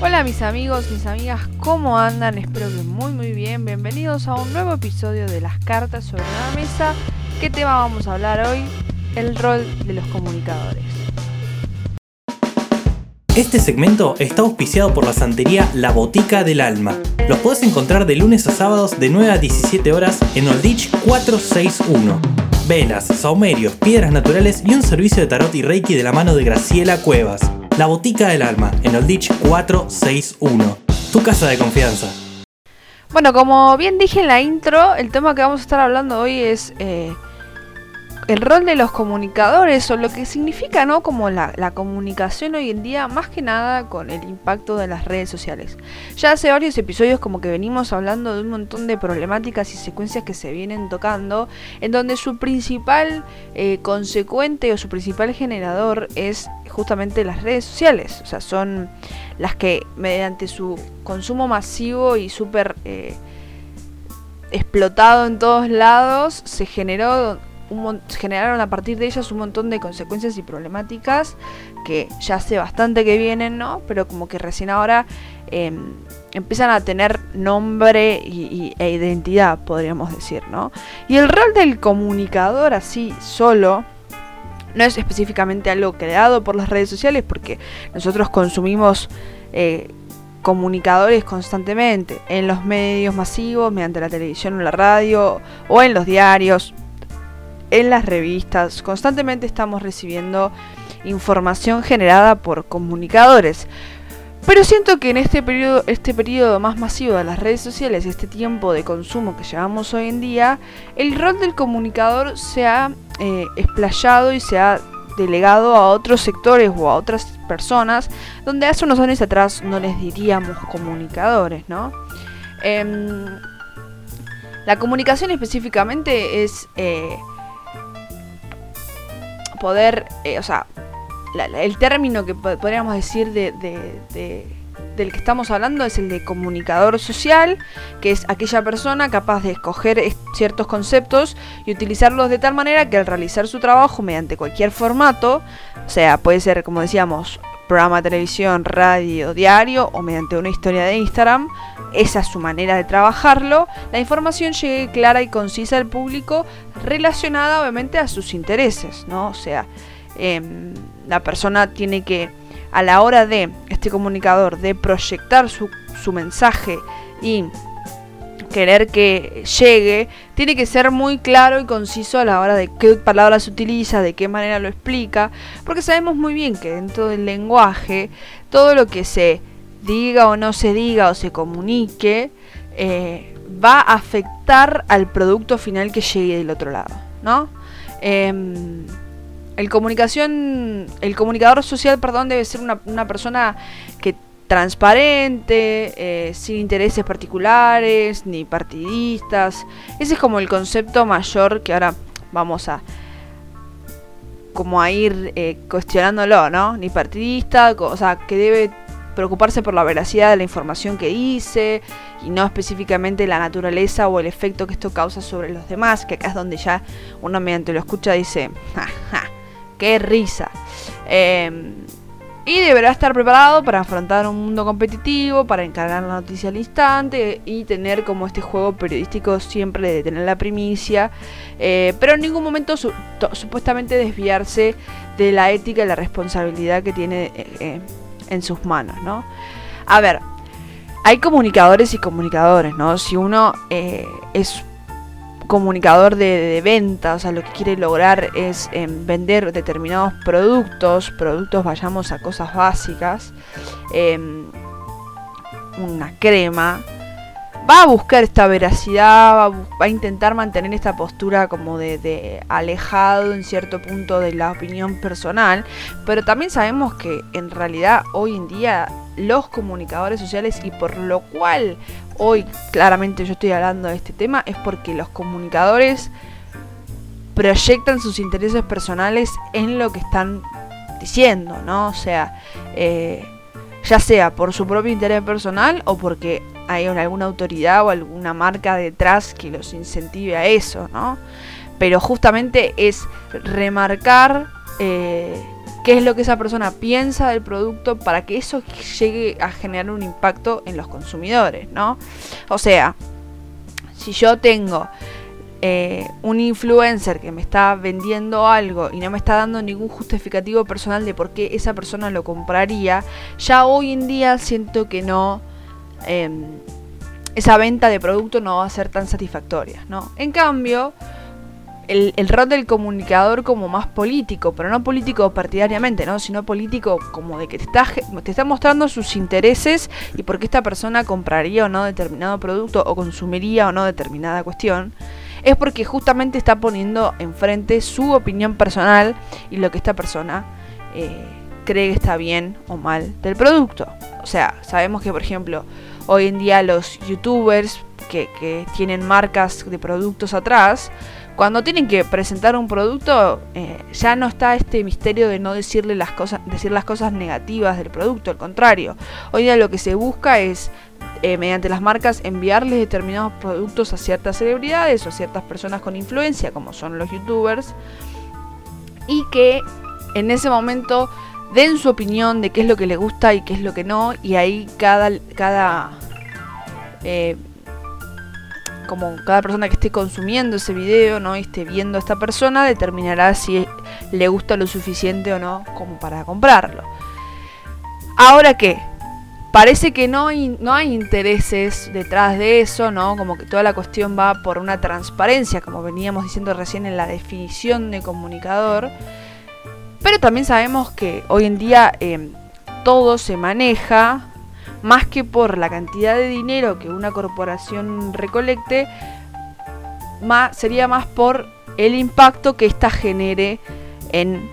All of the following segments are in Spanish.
Hola mis amigos, mis amigas, ¿cómo andan? Espero que muy muy bien. Bienvenidos a un nuevo episodio de las cartas sobre la mesa. ¿Qué tema vamos a hablar hoy? El rol de los comunicadores. Este segmento está auspiciado por la santería La Botica del Alma. Los podés encontrar de lunes a sábados de 9 a 17 horas en Olditch 461. Velas, saumerios, piedras naturales y un servicio de tarot y reiki de la mano de Graciela Cuevas. La Botica del Alma, en Olditch 461. Tu casa de confianza. Bueno, como bien dije en la intro, el tema que vamos a estar hablando hoy es eh, el rol de los comunicadores o lo que significa, ¿no? Como la, la, comunicación hoy en día, más que nada con el impacto de las redes sociales. Ya hace varios episodios como que venimos hablando de un montón de problemáticas y secuencias que se vienen tocando, en donde su principal eh, consecuente o su principal generador es justamente las redes sociales. O sea, son las que mediante su consumo masivo y súper... Eh, explotado en todos lados, se generó generaron a partir de ellas un montón de consecuencias y problemáticas que ya hace bastante que vienen, ¿no? Pero como que recién ahora eh, empiezan a tener nombre y, e identidad, podríamos decir, ¿no? Y el rol del comunicador así solo no es específicamente algo creado por las redes sociales porque nosotros consumimos eh, comunicadores constantemente en los medios masivos, mediante la televisión o la radio o en los diarios en las revistas. Constantemente estamos recibiendo información generada por comunicadores. Pero siento que en este periodo, este periodo más masivo de las redes sociales, este tiempo de consumo que llevamos hoy en día, el rol del comunicador se ha eh, explayado y se ha delegado a otros sectores o a otras personas, donde hace unos años atrás no les diríamos comunicadores, ¿no? Em, la comunicación específicamente es eh, poder, eh, o sea, el término que podríamos decir de, del que estamos hablando es el de comunicador social, que es aquella persona capaz de escoger ciertos conceptos y utilizarlos de tal manera que al realizar su trabajo mediante cualquier formato, o sea, puede ser, como decíamos, programa de televisión, radio, diario o mediante una historia de Instagram, esa es su manera de trabajarlo, la información llegue clara y concisa al público relacionada obviamente a sus intereses, ¿no? O sea, em, la persona tiene que, a la hora de este comunicador, de proyectar su, su mensaje y querer que llegue, tiene que ser muy claro y conciso a la hora de qué palabras utiliza, de qué manera lo explica, porque sabemos muy bien que dentro del lenguaje, todo lo que se diga o no se diga o se comunique, eh, va a afectar al producto final que llegue del otro lado, ¿no? Em, el comunicación, el comunicador social, perdón, debe ser una, una persona que transparente, eh, sin intereses particulares ni partidistas. Ese es como el concepto mayor que ahora vamos a como a ir eh, cuestionándolo, ¿no? Ni partidista, o sea, que debe preocuparse por la veracidad de la información que dice y no específicamente la naturaleza o el efecto que esto causa sobre los demás, que acá es donde ya uno mediante lo escucha dice, ja, ja, qué risa. Eh, y deberá estar preparado para afrontar un mundo competitivo, para encargar la noticia al instante y tener como este juego periodístico siempre de tener la primicia, eh, pero en ningún momento supuestamente desviarse de la ética y la responsabilidad que tiene eh, eh, en sus manos, ¿no? A ver, hay comunicadores y comunicadores, ¿no? Si uno es comunicador de, venta, o sea, lo que quiere lograr es em, vender determinados productos, productos vayamos a cosas básicas, em, una crema, va a buscar esta veracidad, va a, intentar mantener esta postura como de, alejado en cierto punto de la opinión personal, pero también sabemos que en realidad hoy en día los comunicadores sociales y por lo cual hoy claramente yo estoy hablando de este tema es porque los comunicadores proyectan sus intereses personales en lo que están diciendo, ¿no? O sea, eh, ya sea por su propio interés personal o porque hay alguna autoridad o alguna marca detrás que los incentive a eso, ¿no? Pero justamente es remarcar eh, qué es lo que esa persona piensa del producto para que eso llegue a generar un impacto en los consumidores, ¿no? O sea, si yo tengo eh, un influencer que me está vendiendo algo y no me está dando ningún justificativo personal de por qué esa persona lo compraría, ya hoy en día siento que no... Em, esa venta de producto no va a ser tan satisfactoria, ¿no? En cambio, el, rol del comunicador como más político, pero no político partidariamente, ¿no? Sino político como de que te está, mostrando sus intereses y por qué esta persona compraría o no determinado producto o consumiría o no determinada cuestión es porque justamente está poniendo enfrente su opinión personal y lo que esta persona eh, cree que está bien o mal del producto. O sea, sabemos que, por ejemplo, hoy en día los youtubers que, tienen marcas de productos atrás, cuando tienen que presentar un producto, eh, ya no está este misterio de no decirle las cosas, decir las cosas negativas del producto, al contrario. Hoy día lo que se busca es eh, mediante las marcas enviarles determinados productos a ciertas celebridades o a ciertas personas con influencia, como son los youtubers, y que en ese momento den su opinión de qué es lo que les gusta y qué es lo que no, y ahí cada, cada eh, como cada persona que esté consumiendo ese video, ¿no? Y esté viendo a esta persona, determinará si le gusta lo suficiente o no como para comprarlo. Ahora qué, parece que no hay, no hay intereses detrás de eso, ¿no? Como que toda la cuestión va por una transparencia, como veníamos diciendo recién en la definición de comunicador. Pero también sabemos que hoy en día em, todo se maneja más que por la cantidad de dinero que una corporación recolecte, más, sería más por el impacto que ésta genere en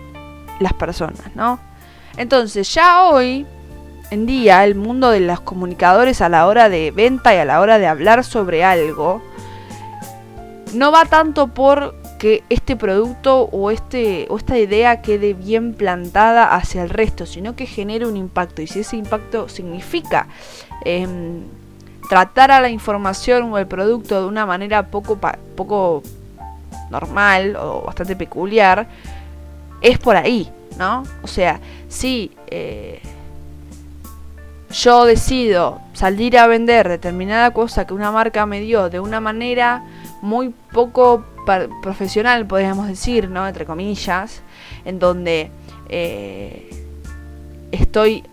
las personas, ¿no? Entonces ya hoy en día el mundo de los comunicadores a la hora de venta y a la hora de hablar sobre algo no va tanto por que este producto o, este, o esta idea quede bien plantada hacia el resto, sino que genere un impacto. Y si ese impacto significa em, tratar a la información o el producto de una manera poco, poco normal o bastante peculiar, es por ahí, ¿no? O sea, si eh, yo decido salir a vender determinada cosa que una marca me dio de una manera muy poco profesional, podríamos decir, ¿no? Entre comillas, en donde eh, estoy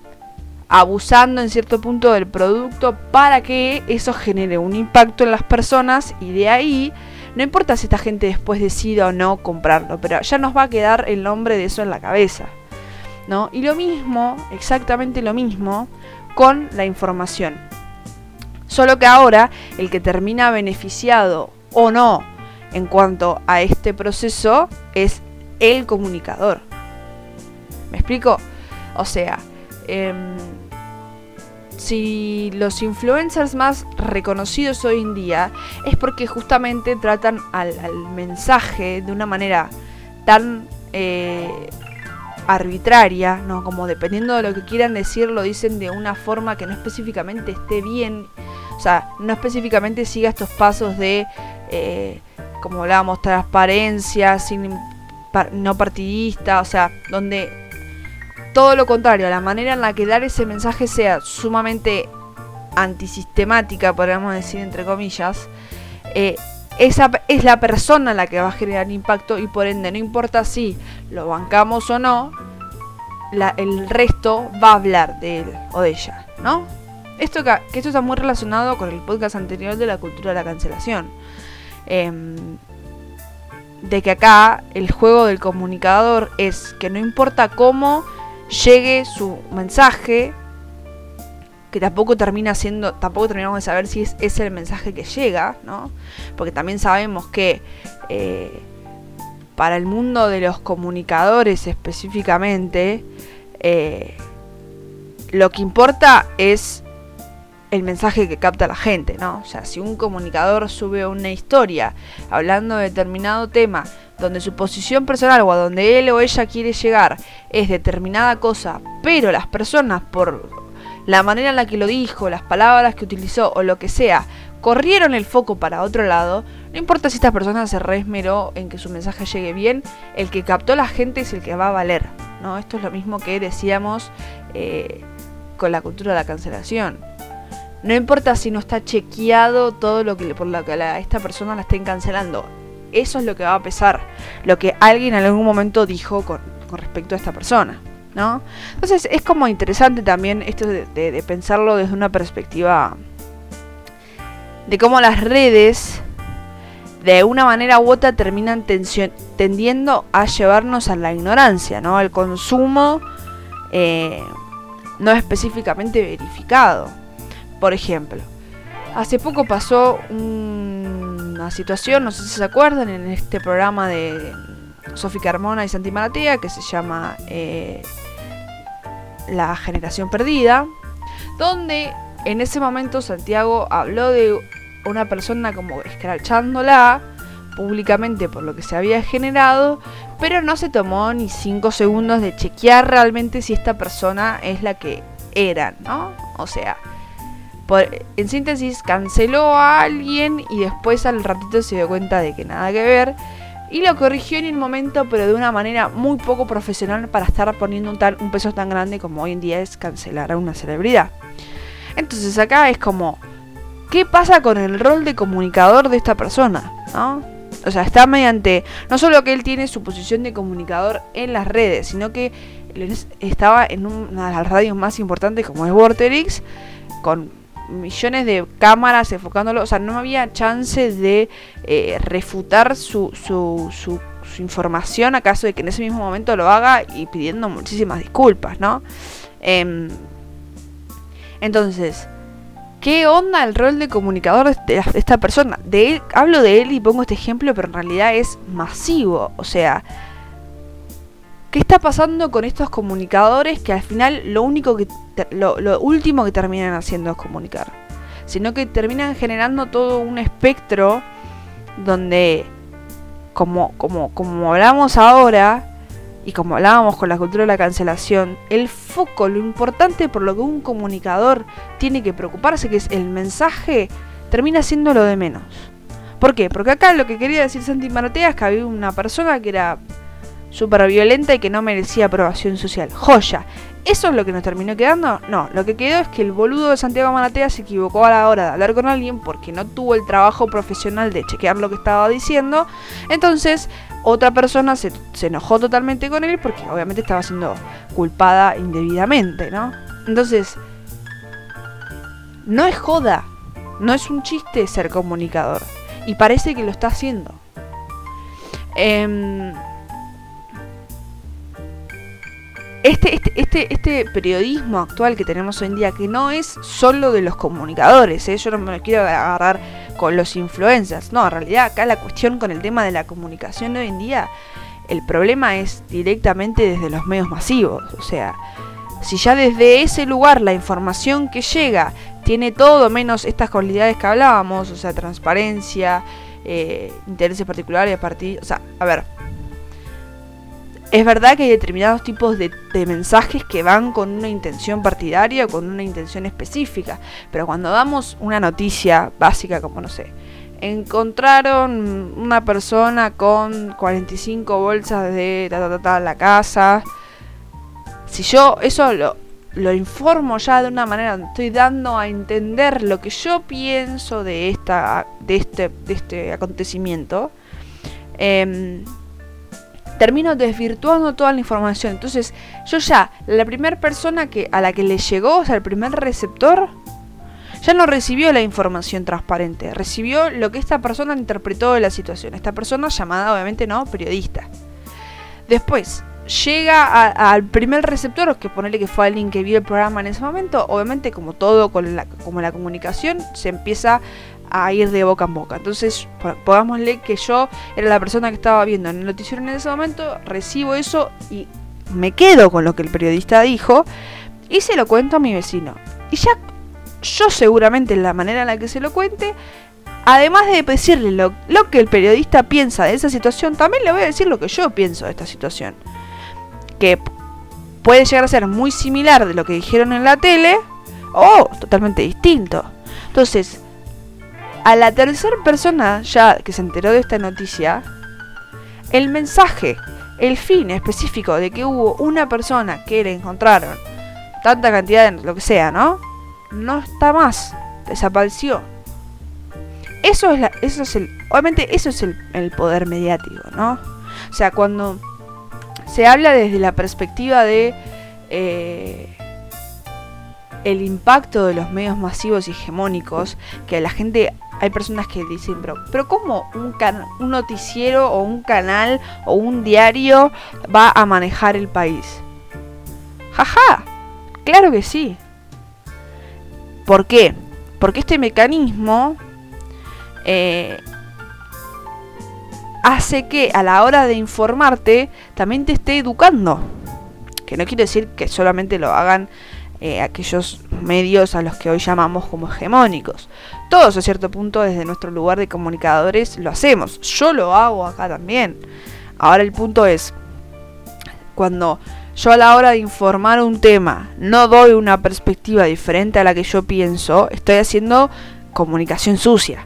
abusando en cierto punto del producto para que eso genere un impacto en las personas y de ahí no importa si esta gente después decida o no comprarlo, pero ya nos va a quedar el nombre de eso en la cabeza. ¿no? Y lo mismo, exactamente lo mismo, con la información. Solo que ahora el que termina beneficiado o no en cuanto a este proceso es el comunicador. ¿Me explico? O sea, em, si los influencers más reconocidos hoy en día es porque justamente tratan al, mensaje de una manera tan eh, arbitraria, ¿no? Como dependiendo de lo que quieran decir, lo dicen de una forma que no específicamente esté bien. O sea, no específicamente siga estos pasos de eh, como hablábamos, transparencia, sin, no partidista, o sea, donde todo lo contrario, la manera en la que dar ese mensaje sea sumamente antisistemática, podríamos decir entre comillas, eh, esa es la persona la que va a generar impacto y por ende no importa si lo bancamos o no, el resto va a hablar de él o de ella, ¿no? Esto que, esto está muy relacionado con el podcast anterior de la cultura de la cancelación. Em, de que acá el juego del comunicador es que no importa cómo llegue su mensaje, que tampoco termina siendo, tampoco terminamos de saber si es, el mensaje que llega, ¿no? Porque también sabemos que eh, para el mundo de los comunicadores específicamente, eh, lo que importa es el mensaje que capta la gente, ¿no? O sea, si un comunicador sube una historia hablando de determinado tema, donde su posición personal o a donde él o ella quiere llegar es determinada cosa, pero las personas por la manera en la que lo dijo, las palabras que utilizó o lo que sea, corrieron el foco para otro lado, no importa si esta persona se reesmeró en que su mensaje llegue bien, el que captó la gente es el que va a valer. ¿no? Esto es lo mismo que decíamos eh, con la cultura de la cancelación. No importa si no está chequeado todo lo que por lo que a esta persona la estén cancelando. Eso es lo que va a pesar. Lo que alguien en algún momento dijo con, respecto a esta persona. ¿no? Entonces es como interesante también esto de pensarlo desde una perspectiva de cómo las redes de una manera u otra terminan tendiendo a llevarnos a la ignorancia, ¿no? Al consumo eh, no específicamente verificado. Por ejemplo, hace poco pasó una situación, no sé si se acuerdan, en este programa de Sofi Carmona y Santi Maratea que se llama eh, La Generación Perdida, donde en ese momento Santiago habló de una persona como escrachándola públicamente por lo que se había generado, pero no se tomó ni cinco segundos de chequear realmente si esta persona es la que era, ¿no? O sea, en síntesis, canceló a alguien y después al ratito se dio cuenta de que nada que ver y lo corrigió en el momento, pero de una manera muy poco profesional para estar poniendo un, un peso tan grande como hoy en día es cancelar a una celebridad. Entonces acá es como, ¿qué pasa con el rol de comunicador de esta persona? ¿no? O sea, está mediante, no solo que él tiene su posición de comunicador en las redes, sino que estaba en una de las radios más importantes como es Vorterix, con millones de cámaras enfocándolo, o sea, no había chance de eh, refutar su, su, su, información acaso de que en ese mismo momento lo haga y pidiendo muchísimas disculpas, ¿no? Em, entonces, ¿Qué onda el rol de comunicador de, esta persona? De él, hablo de él y pongo este ejemplo, pero en realidad es masivo. O sea, ¿qué está pasando con estos comunicadores que al final lo único que lo, último que terminan haciendo es comunicar? Sino que terminan generando todo un espectro donde como, como, como hablamos ahora, y como hablábamos con la cultura de la cancelación, el foco, lo importante por lo que un comunicador tiene que preocuparse, que es el mensaje, termina siendo lo de menos. ¿Por qué? Porque acá lo que quería decir Santi Maratea es que había una persona que era súper violenta y que no merecía aprobación social. Joya. ¿Eso es lo que nos terminó quedando? No, lo que quedó es que el boludo de Santiago Maratea se equivocó a la hora de hablar con alguien porque no tuvo el trabajo profesional de chequear lo que estaba diciendo. Entonces, otra persona se, enojó totalmente con él porque obviamente estaba siendo culpada indebidamente, ¿no? Entonces, no es joda, no es un chiste ser comunicador. Y parece que lo está haciendo. Eh, este, este, este, este, periodismo actual que tenemos hoy en día, que no es solo de los comunicadores, ¿eh? yo no me quiero agarrar con los influencers, no, en realidad acá la cuestión con el tema de la comunicación hoy en día, el problema es directamente desde los medios masivos, o sea, si ya desde ese lugar la información que llega tiene todo menos estas cualidades que hablábamos, o sea, transparencia, eh, intereses particulares, partidos, o sea, a ver, es verdad que hay determinados tipos de, mensajes que van con una intención partidaria o con una intención específica, pero cuando damos una noticia básica como, no sé, encontraron una persona con 45 bolsas de ta, la casa, si yo eso lo, lo informo ya de una manera estoy dando a entender lo que yo pienso de esta de este de este acontecimiento eh, termino desvirtuando toda la información. Entonces, yo ya, la primera persona que, a la que le llegó, o sea, el primer receptor, ya no recibió la información transparente, recibió lo que esta persona interpretó de la situación. Esta persona llamada, obviamente, no, periodista. Después, llega al primer receptor, que ponerle que fue alguien que vio el programa en ese momento, obviamente como todo con como la comunicación, se empieza a ir de boca en boca. Entonces, pongámosle que yo era la persona que estaba viendo en el noticiero en ese momento, recibo eso y me quedo con lo que el periodista dijo y se lo cuento a mi vecino. Y ya yo seguramente en la manera en la que se lo cuente, además de decirle lo que el periodista piensa de esa situación, también le voy a decir lo que yo pienso de esta situación. Que puede llegar a ser muy similar de lo que dijeron en la tele, o totalmente distinto. Entonces, a la tercera persona ya que se enteró de esta noticia, el mensaje, el fin específico de que hubo una persona que le encontraron tanta cantidad de lo que sea, ¿no? No está más, desapareció. Eso es, la, eso es el, obviamente eso es el, poder mediático, ¿no? O sea, cuando se habla desde la perspectiva de eh, el impacto de los medios masivos y hegemónicos, que la gente, hay personas que dicen, pero, pero ¿cómo un, un noticiero o un canal o un diario va a manejar el país? Jaja, claro que sí. ¿Por qué? Porque este mecanismo eh, hace que a la hora de informarte también te esté educando. Que no quiere decir que solamente lo hagan eh, aquellos medios a los que hoy llamamos como hegemónicos. Todos a cierto punto desde nuestro lugar de comunicadores lo hacemos. Yo lo hago acá también. Ahora el punto es, cuando yo a la hora de informar un tema no doy una perspectiva diferente a la que yo pienso, estoy haciendo comunicación sucia.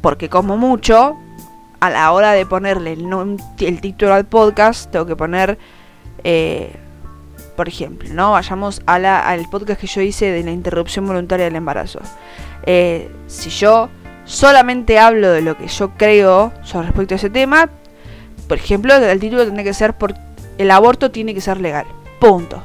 Porque como mucho, a la hora de ponerle el, título al podcast, tengo que poner, eh, por ejemplo, ¿no? Vayamos a la, al podcast que yo hice de la interrupción voluntaria del embarazo. Eh, si yo solamente hablo de lo que yo creo sobre respecto a ese tema, por ejemplo, el título tiene que ser por el aborto tiene que ser legal. Punto.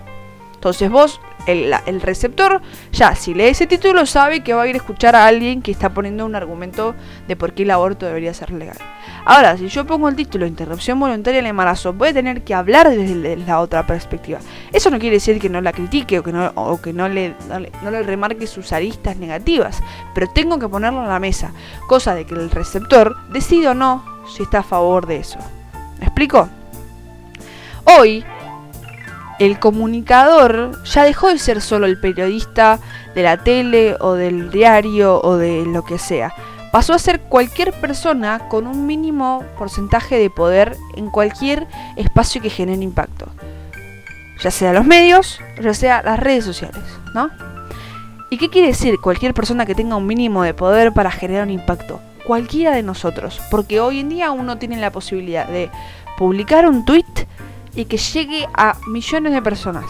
Entonces vos el, receptor ya si lee ese título sabe que va a ir a escuchar a alguien que está poniendo un argumento de por qué el aborto debería ser legal. Ahora, si yo pongo el título Interrupción voluntaria del embarazo, voy a tener que hablar desde la otra perspectiva. Eso no quiere decir que no la critique o que no, o que no, le, no, le, remarque sus aristas negativas, pero tengo que ponerlo en la mesa, cosa de que el receptor decida o no si está a favor de eso. ¿Me explico? Hoy, el comunicador ya dejó de ser solo el periodista de la tele o del diario o de lo que sea. Pasó a ser cualquier persona con un mínimo porcentaje de poder en cualquier espacio que genere impacto. Ya sea los medios, ya sea las redes sociales, ¿no? ¿Y qué quiere decir cualquier persona que tenga un mínimo de poder para generar un impacto? Cualquiera de nosotros, porque hoy en día uno tiene la posibilidad de publicar un tweet y que llegue a millones de personas.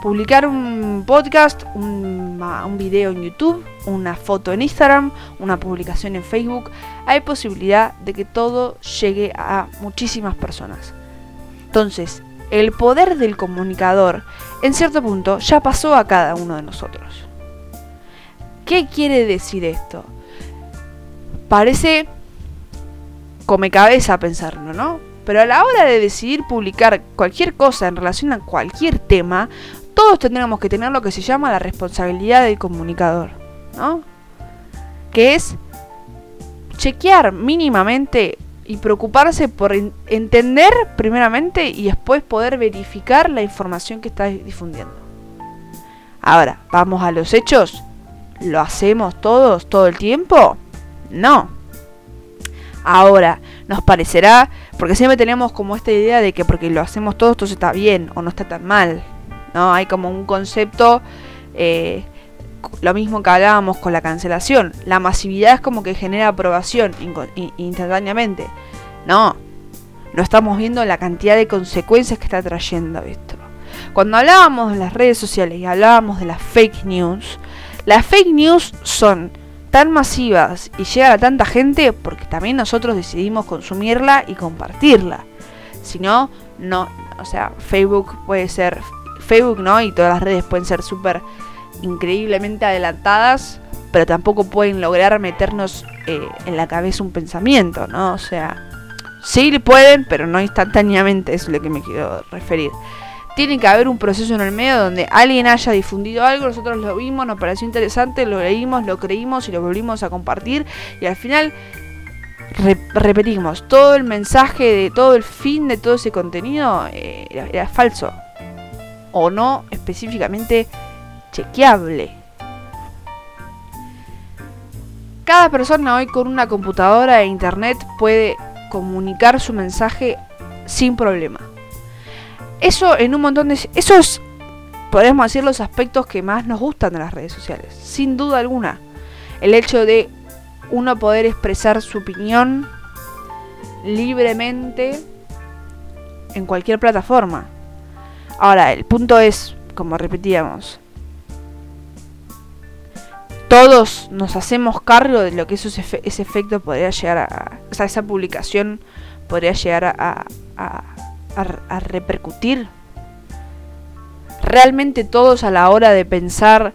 Publicar un podcast, un, video en YouTube, una foto en Instagram, una publicación en Facebook, hay posibilidad de que todo llegue a muchísimas personas. Entonces, el poder del comunicador, en cierto punto, ya pasó a cada uno de nosotros. ¿Qué quiere decir esto? Parece come cabeza pensarlo, ¿no? Pero a la hora de decidir publicar cualquier cosa en relación a cualquier tema, todos tendríamos que tener lo que se llama la responsabilidad del comunicador, ¿no? Que es chequear mínimamente y preocuparse por entender primeramente y después poder verificar la información que estás difundiendo. Ahora, vamos a los hechos. ¿Lo hacemos todos todo el tiempo? No. Ahora, nos parecerá, porque siempre tenemos como esta idea de que porque lo hacemos todos, todo está bien o no está tan mal. ¿no? Hay como un concepto, eh, lo mismo que hablábamos con la cancelación. La masividad es como que genera aprobación instantáneamente. No, no estamos viendo la cantidad de consecuencias que está trayendo esto. Cuando hablábamos de las redes sociales y hablábamos de las fake news, las fake news son tan masivas y llegan a tanta gente porque también nosotros decidimos consumirla y compartirla. Si no, no, o sea, Facebook puede ser, Facebook no, y todas las redes pueden ser súper increíblemente adelantadas, pero tampoco pueden lograr meternos eh, en la cabeza un pensamiento, ¿no? O sea, sí pueden, pero no instantáneamente, es lo que me quiero referir tiene que haber un proceso en el medio donde alguien haya difundido algo, nosotros lo vimos, nos pareció interesante, lo leímos, lo creímos y lo volvimos a compartir y al final repetimos, todo el mensaje de todo el fin de todo ese contenido eh, era, falso o no específicamente chequeable. Cada persona hoy con una computadora e internet puede comunicar su mensaje sin problema. Eso en un montón de... Eso es podemos decir los aspectos que más nos gustan de las redes sociales, sin duda alguna. El hecho de uno poder expresar su opinión libremente en cualquier plataforma. Ahora, el punto es, como repetíamos, todos nos hacemos cargo de lo que ese efecto podría llegar a... O sea, esa publicación podría llegar a, a repercutir realmente todos a la hora de pensar,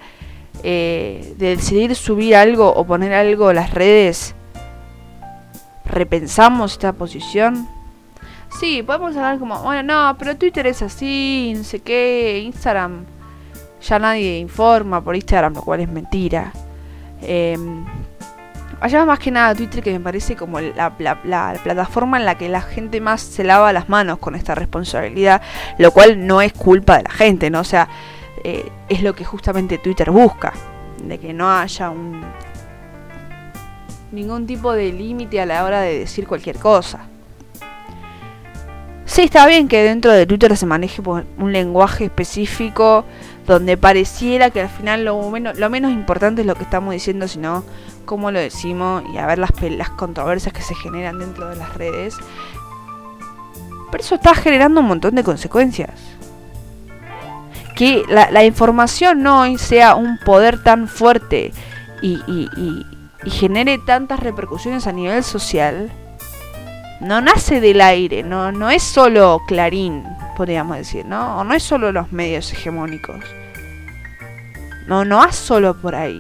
eh, de decidir subir algo o poner algo en las redes, repensamos esta posición. Sí, podemos hablar como, bueno, no, pero Twitter es así, no sé qué, Instagram ya nadie informa por Instagram, lo cual es mentira. Eh, Allá más que nada Twitter que me parece como la, plataforma en la que la gente más se lava las manos con esta responsabilidad, lo cual no es culpa de la gente, ¿no? O sea, eh, es lo que justamente Twitter busca, de que no haya un ningún tipo de límite a la hora de decir cualquier cosa. Sí, está bien que dentro de Twitter se maneje un lenguaje específico donde pareciera que al final lo menos, lo menos importante es lo que estamos diciendo, sino cómo lo decimos y a ver las, las controversias que se generan dentro de las redes. Pero eso está generando un montón de consecuencias. Que la, información no sea un poder tan fuerte y, y, genere tantas repercusiones a nivel social, no nace del aire, no, no es solo Clarín, podríamos decir, ¿no? O no es solo los medios hegemónicos. No, no va solo por ahí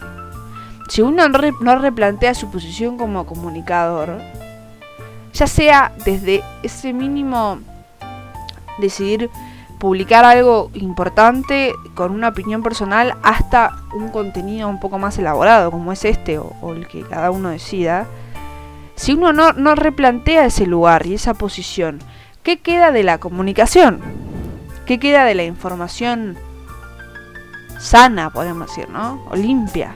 si uno no replantea su posición como comunicador, ya sea desde ese mínimo decidir publicar algo importante con una opinión personal hasta un contenido un poco más elaborado como es este o, el que cada uno decida, si uno no, no replantea ese lugar y esa posición, ¿qué queda de la comunicación? ¿Qué queda de la información sana, podemos decir, ¿no? O limpia.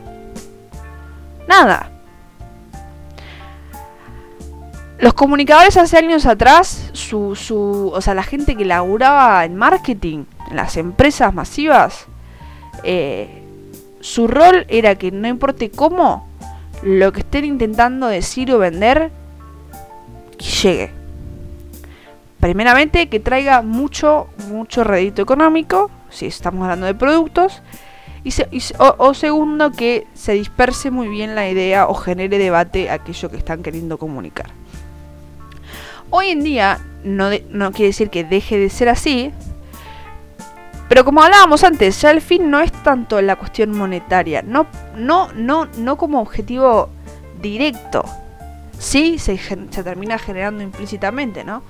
Nada. Los comunicadores hace años atrás, su, o sea, la gente que laburaba en marketing, en las empresas masivas, eh, su rol era que no importe cómo, lo que estén intentando decir o vender, llegue. Primeramente, que traiga mucho, mucho rédito económico, si estamos hablando de productos, o, segundo, que se disperse muy bien la idea o genere debate aquello que están queriendo comunicar. Hoy en día no, no quiere decir que deje de ser así, pero como hablábamos antes, ya el fin no es tanto la cuestión monetaria, no, no, no, no como objetivo directo. Sí, se, se termina generando implícitamente, ¿no?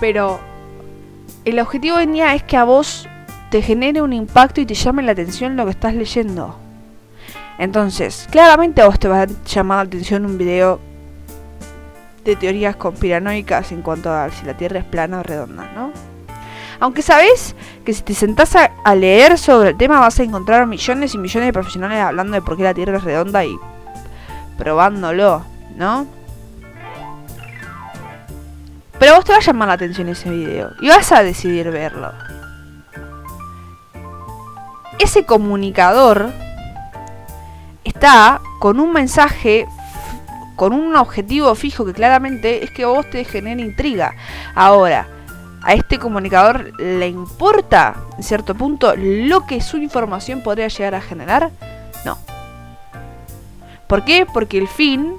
Pero el objetivo hoy en día es que a vos te genere un impacto y te llame la atención lo que estás leyendo. Entonces, claramente a vos te va a llamar la atención un video de teorías conspiranoicas en cuanto a si la Tierra es plana o redonda, ¿no? Aunque sabes que si te sentás a, leer sobre el tema vas a encontrar millones y millones de profesionales hablando de por qué la Tierra es redonda y probándolo, ¿no? Pero vos te va a llamar la atención ese video y vas a decidir verlo ese comunicador está con un mensaje, con un objetivo fijo que claramente es que vos te genere intriga. Ahora, a este comunicador le importa, en cierto punto, lo que su información podría llegar a generar? No. ¿Por qué? Porque el fin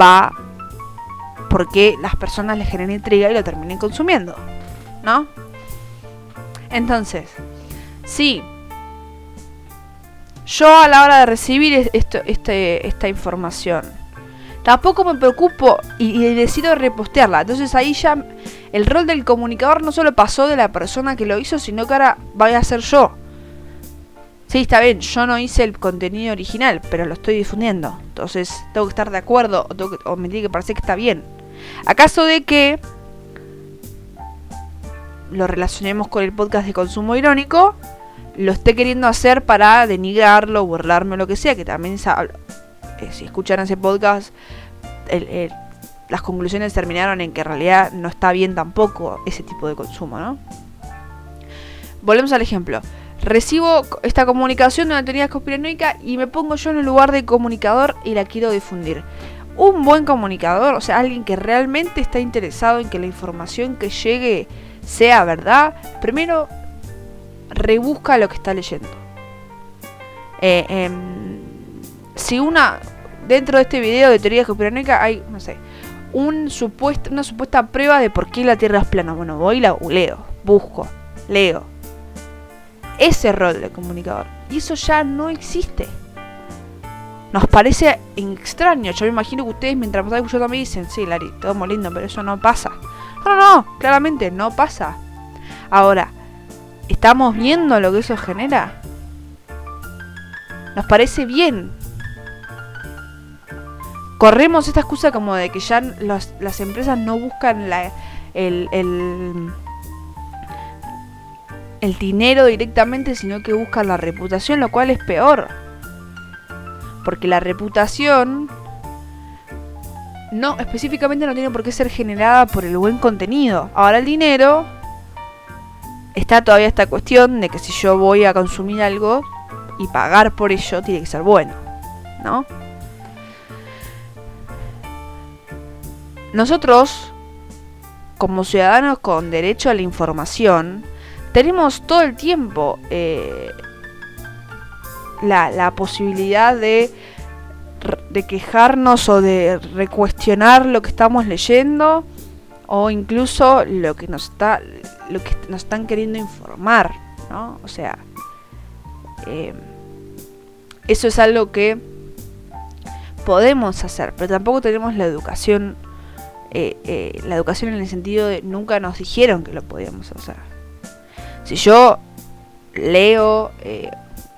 va porque las personas le generen intriga y lo terminen consumiendo. ¿No? Entonces, sí, yo a la hora de recibir esto, este, esta información, tampoco me preocupo y, decido repostearla. Entonces ahí ya el rol del comunicador no solo pasó de la persona que lo hizo, sino que ahora voy a ser yo. Sí, está bien, yo no hice el contenido original, pero lo estoy difundiendo. Entonces tengo que estar de acuerdo o, o me tiene que parecer que está bien. ¿Acaso de que lo relacionemos con el podcast de consumo irónico, lo esté queriendo hacer para denigrarlo, burlarme o lo que sea, que también eh, si escuchan ese podcast, las conclusiones terminaron en que en realidad no está bien tampoco ese tipo de consumo, ¿no? volvemos al ejemplo. Recibo esta comunicación de una teoría conspiranoica y me pongo yo en el lugar de comunicador y la quiero difundir. Un buen comunicador, o sea, alguien que realmente está interesado en que la información que llegue sea verdad, primero rebusca lo que está leyendo. Eh, em, si una, dentro de este video de teoría conspiranoica hay, no sé, un supuesto, una supuesta prueba de por qué la Tierra es plana. Bueno, voy y la leo, busco, leo. Ese rol de comunicador. Y eso ya no existe. Nos parece extraño. Yo me imagino que ustedes mientras pasan escuchando me dicen, sí, Lari, todo muy lindo, pero eso no pasa. No, no, no, claramente no pasa. Ahora, ¿estamos viendo lo que eso genera? Nos parece bien corremos esta excusa como de que ya las empresas no buscan el, el dinero directamente, sino que buscan la reputación, lo cual es peor. Porque la reputación no específicamente no tiene por qué ser generada por el buen contenido. Ahora el dinero está todavía esta cuestión de que si yo voy a consumir algo y pagar por ello tiene que ser bueno, ¿no? Nosotros, como ciudadanos con derecho a la información, tenemos todo el tiempo eh, la, posibilidad de, de quejarnos o de recuestionar lo que estamos leyendo o incluso lo que nos está lo que nos están queriendo informar, ¿no? O sea, eh, eso es algo que podemos hacer, pero tampoco tenemos la educación eh, eh, la educación en el sentido de nunca nos dijeron que lo podíamos hacer. Si yo leo eh,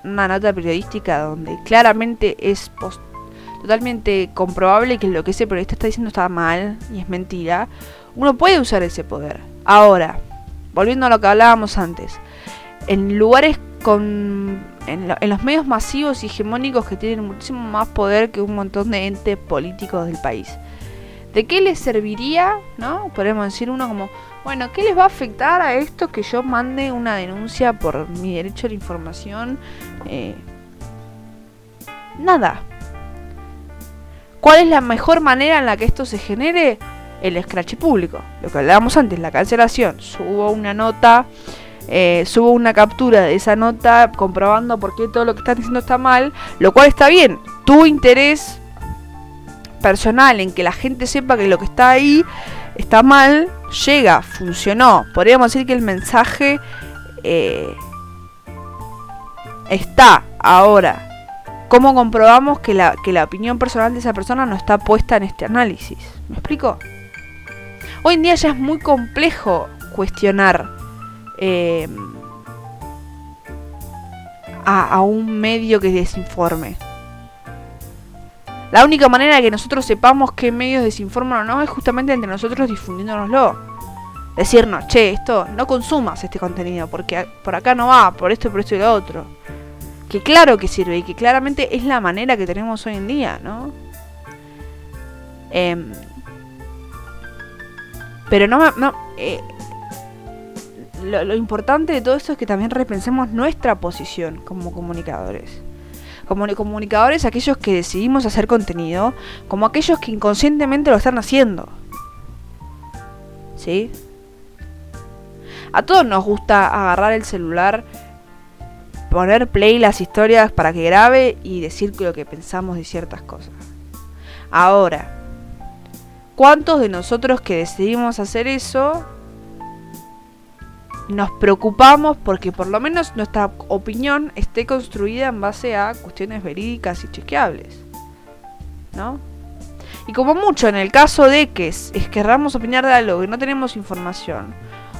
una nota periodística donde claramente es totalmente comprobable que lo que ese periodista está diciendo está mal y es mentira, uno puede usar ese poder. Ahora, volviendo a lo que hablábamos antes, en lugares con en, los medios masivos y hegemónicos que tienen muchísimo más poder que un montón de entes políticos del país. ¿De qué les serviría, no? Podemos decir uno como, bueno, ¿qué les va a afectar a esto que yo mande una denuncia por mi derecho a la información? Eh, nada. ¿Cuál es la mejor manera en la que esto se genere? El scratch público. Lo que hablábamos antes, la cancelación. Subo una nota, eh, subo una captura de esa nota comprobando por qué todo lo que están diciendo está mal, lo cual está bien. Tu interés personal en que la gente sepa que lo que está ahí está mal, llega, funcionó. Podríamos decir que el mensaje eh, está ahora. ¿Cómo comprobamos que la, que la opinión personal de esa persona no está puesta en este análisis? ¿Me explico? Hoy en día ya es muy complejo cuestionar eh, a, un medio que desinforme. La única manera de que nosotros sepamos qué medios desinforman o no es justamente entre nosotros difundiéndonoslo. Decirnos, che, esto, no consumas este contenido porque por acá no va, por esto, por esto y lo otro. Que claro que sirve y que claramente es la manera que tenemos hoy en día, ¿no? Em, pero no, no eh, lo, lo importante de todo esto es que también repensemos nuestra posición como comunicadores como comunicadores aquellos que decidimos hacer contenido, como aquellos que inconscientemente lo están haciendo. ¿Sí? A todos nos gusta agarrar el celular, poner play las historias para que grabe y decir lo que pensamos de ciertas cosas. Ahora, ¿cuántos de nosotros que decidimos hacer eso nos preocupamos porque por lo menos nuestra opinión esté construida en base a cuestiones verídicas y chequeables. ¿No? Y como mucho en el caso de que querramos opinar de algo y no tenemos información,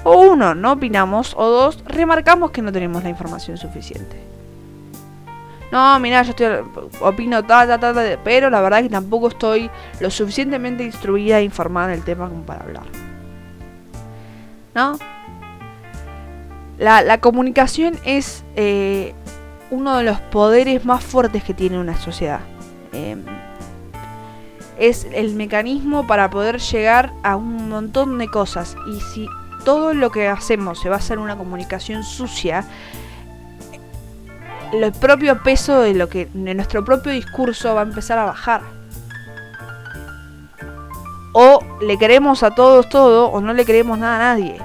o uno, no opinamos, o dos, remarcamos que no tenemos la información suficiente. No, mira, yo estoy, opino tal, tal, tal, pero la verdad es que tampoco estoy lo suficientemente instruida e informada del tema como para hablar. ¿No? La, comunicación es eh, uno de los poderes más fuertes que tiene una sociedad. Em, es el mecanismo para poder llegar a un montón de cosas. Y si todo lo que hacemos se basa en una comunicación sucia, el propio peso de lo que de nuestro propio discurso va a empezar a bajar. O le queremos a todos todo o no le queremos nada a nadie.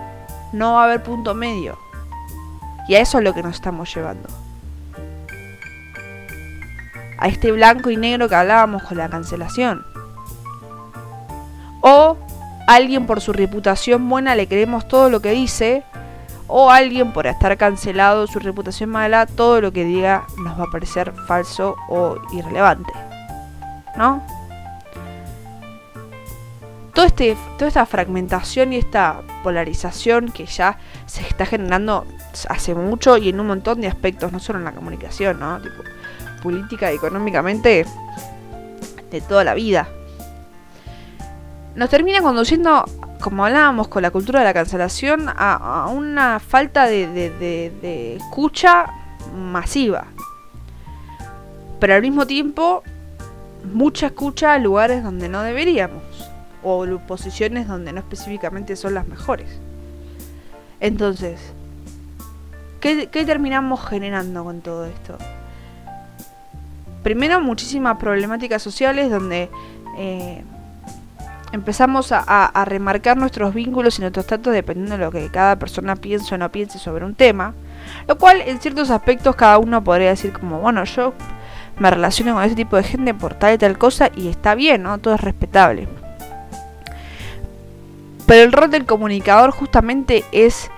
No va a haber punto medio. Y a eso es lo que nos estamos llevando. A este blanco y negro que hablábamos con la cancelación. O alguien por su reputación buena le creemos todo lo que dice. O alguien por estar cancelado, su reputación mala, todo lo que diga nos va a parecer falso o irrelevante. ¿No? Todo este, toda esta fragmentación y esta polarización que ya se está generando hace mucho y en un montón de aspectos, no solo en la comunicación, ¿no? Tipo, política y económicamente de toda la vida nos termina conduciendo, como hablábamos con la cultura de la cancelación, a, una falta de, escucha masiva. Pero al mismo tiempo, mucha escucha a lugares donde no deberíamos, o posiciones donde no específicamente son las mejores. Entonces, ¿qué, terminamos generando con todo esto? Primero, muchísimas problemáticas sociales donde eh, empezamos a, remarcar nuestros vínculos y nuestros tratos dependiendo de lo que cada persona piense o no piense sobre un tema. Lo cual en ciertos aspectos cada uno podría decir como, bueno, yo me relaciono con ese tipo de gente por tal y tal cosa y está bien, ¿no? Todo es respetable. Pero el rol del comunicador justamente es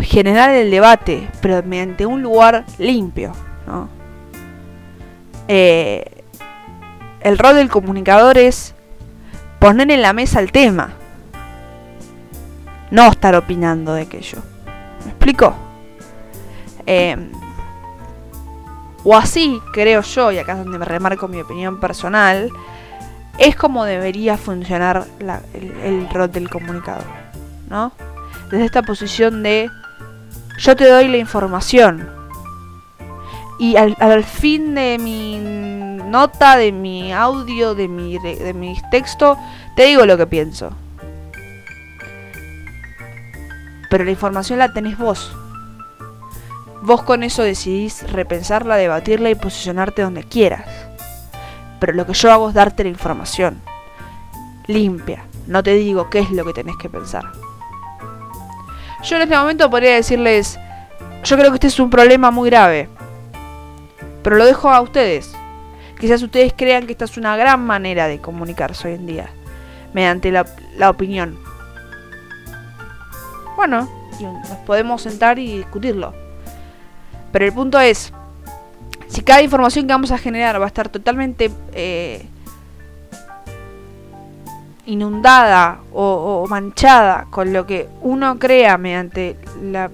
generar el debate, pero mediante un lugar limpio, ¿no? Eh, el rol del comunicador es poner en la mesa el tema. No estar opinando de aquello. ¿Me explico? Em, o así, creo yo, y acá es donde me remarco mi opinión personal, es como debería funcionar el, rol del comunicador. ¿No? Desde esta posición de yo te doy la información. Y al fin de mi nota, de mi audio, de mi, de, mis te digo lo que pienso. Pero la información la tenés vos. Vos con eso decidís repensarla, debatirla y posicionarte donde quieras. Pero lo que yo hago es darte la información. Limpia. No te digo qué es lo que tenés que pensar. Yo en este momento podría decirles, yo creo que este es un problema muy grave. Pero lo dejo a ustedes. Quizás ustedes crean que esta es una gran manera de comunicarse hoy en día, mediante la, opinión. Bueno, nos podemos sentar y discutirlo. Pero el punto es, si cada información que vamos a generar va a estar totalmente eh, inundada o, manchada con lo que uno crea mediante la,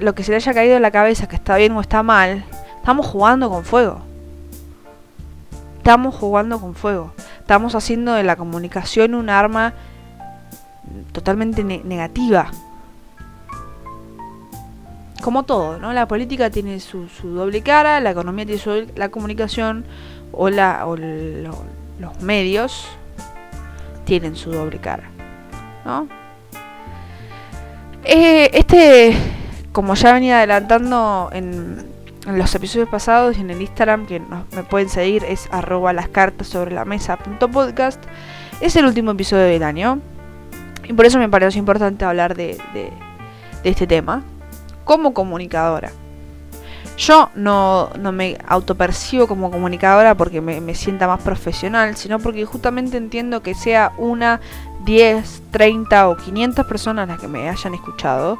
lo que se le haya caído en la cabeza, que está bien o está mal, Estamos jugando con fuego. Estamos jugando con fuego. Estamos haciendo de la comunicación un arma totalmente negativa. Como todo, ¿no? La política tiene su, doble cara, la economía tiene su la comunicación o, la, o los medios tienen su doble cara, ¿no? Eh, este, como ya venía adelantando en, en los episodios pasados y en el Instagram que me pueden seguir es arroba las. Es el último episodio del año y por eso me pareció importante hablar de, este tema como comunicadora. Yo no, no me autopercibo como comunicadora porque me, me, sienta más profesional, sino porque justamente entiendo que sea una, 10, 30 o 500 personas las que me hayan escuchado,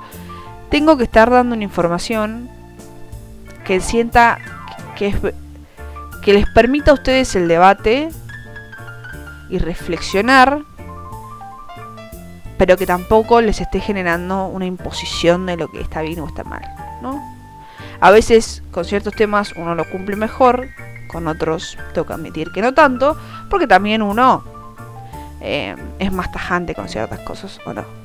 tengo que estar dando una información que sienta que, que les permita a ustedes el debate y reflexionar, pero que tampoco les esté generando una imposición de lo que está bien o está mal, ¿no? A veces con ciertos temas uno lo cumple mejor, con otros tengo que admitir que no tanto, porque también uno eh, es más tajante con ciertas cosas o no.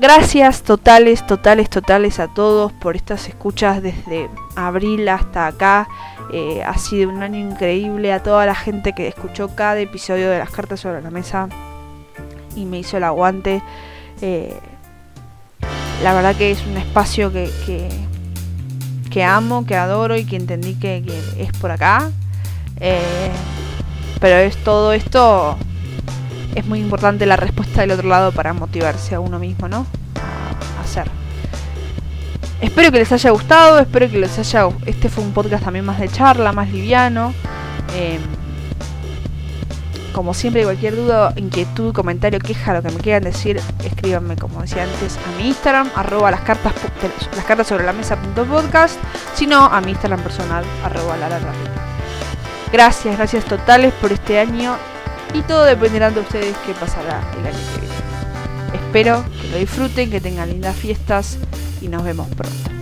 Gracias totales, totales, totales a todos por estas escuchas desde abril hasta acá. Eh, ha sido un año increíble a toda la gente que escuchó cada episodio de las cartas sobre la mesa. y me hizo el aguante. Eh, la verdad que es un espacio que, amo, que adoro y que entendí que, es por acá. Eh, pero es todo esto, es muy importante la respuesta del otro lado para motivarse a uno mismo, ¿no? A hacer. Espero que les haya gustado, espero que les haya... Este fue un podcast también más de charla, más liviano. Em, como siempre, cualquier duda, inquietud, comentario, queja, lo que me quieran decir, escríbanme, como decía antes, a mi Instagram, arroba las cartas, sobre la mesa punto podcast, a mi Instagram personal, arroba la Gracias, gracias totales por este año y todo dependerá de ustedes qué pasará el año que viene. Espero que lo disfruten, que tengan lindas fiestas y nos vemos pronto.